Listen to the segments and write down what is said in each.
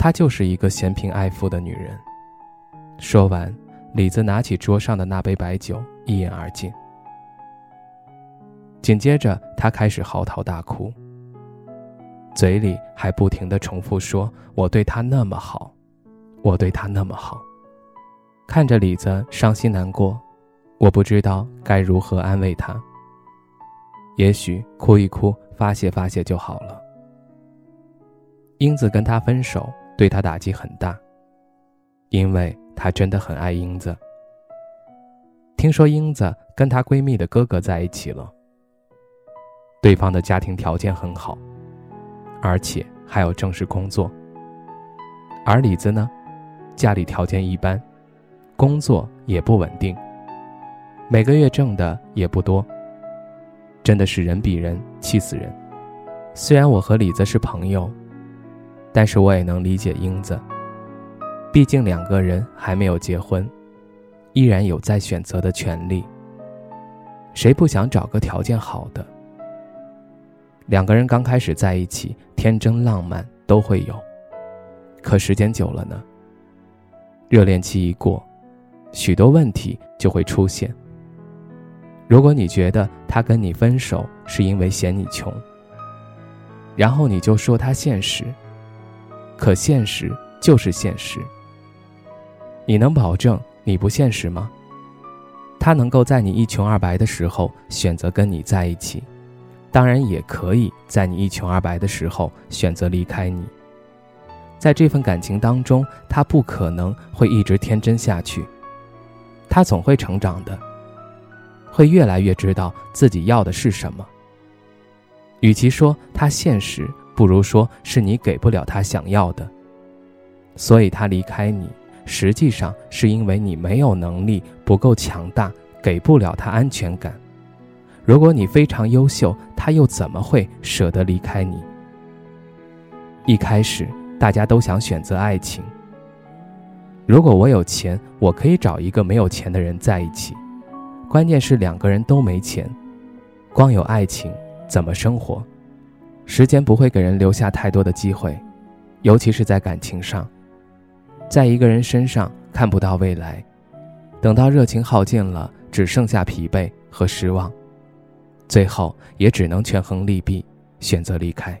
她就是一个嫌贫爱富的女人。说完，李子拿起桌上的那杯白酒，一饮而尽。紧接着，他开始嚎啕大哭，嘴里还不停地重复说：“我对他那么好，我对他那么好。”看着李子伤心难过，我不知道该如何安慰他。也许哭一哭，发泄发泄就好了。英子跟他分手。对他打击很大，因为他真的很爱英子。听说英子跟她闺蜜的哥哥在一起了，对方的家庭条件很好，而且还有正式工作。而李子呢，家里条件一般，工作也不稳定，每个月挣的也不多，真的是人比人气死人。虽然我和李子是朋友。但是我也能理解英子，毕竟两个人还没有结婚，依然有再选择的权利。谁不想找个条件好的？两个人刚开始在一起，天真浪漫都会有，可时间久了呢？热恋期一过，许多问题就会出现。如果你觉得他跟你分手是因为嫌你穷，然后你就说他现实。可现实就是现实。你能保证你不现实吗？他能够在你一穷二白的时候选择跟你在一起，当然也可以在你一穷二白的时候选择离开你。在这份感情当中，他不可能会一直天真下去，他总会成长的，会越来越知道自己要的是什么。与其说他现实，不如说是你给不了他想要的，所以他离开你，实际上是因为你没有能力，不够强大，给不了他安全感。如果你非常优秀，他又怎么会舍得离开你？一开始大家都想选择爱情。如果我有钱，我可以找一个没有钱的人在一起。关键是两个人都没钱，光有爱情怎么生活？时间不会给人留下太多的机会，尤其是在感情上，在一个人身上看不到未来，等到热情耗尽了，只剩下疲惫和失望，最后也只能权衡利弊，选择离开。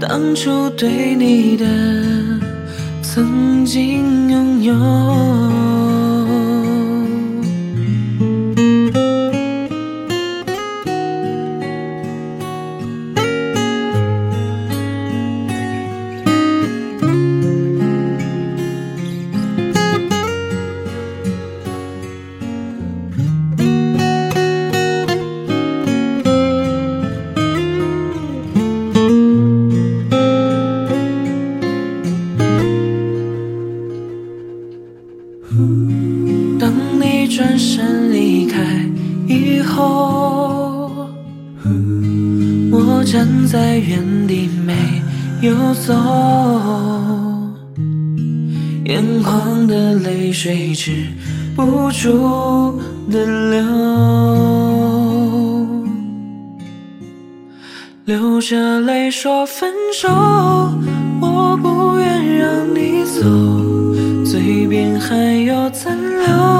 当初对你的曾经拥有。站在原地没有走，眼眶的泪水止不住的流，流着泪说分手，我不愿让你走。嘴边还有残留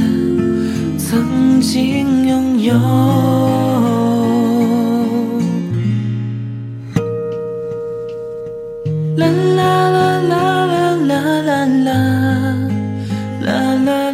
曾经拥有。啦啦啦啦啦啦啦啦啦。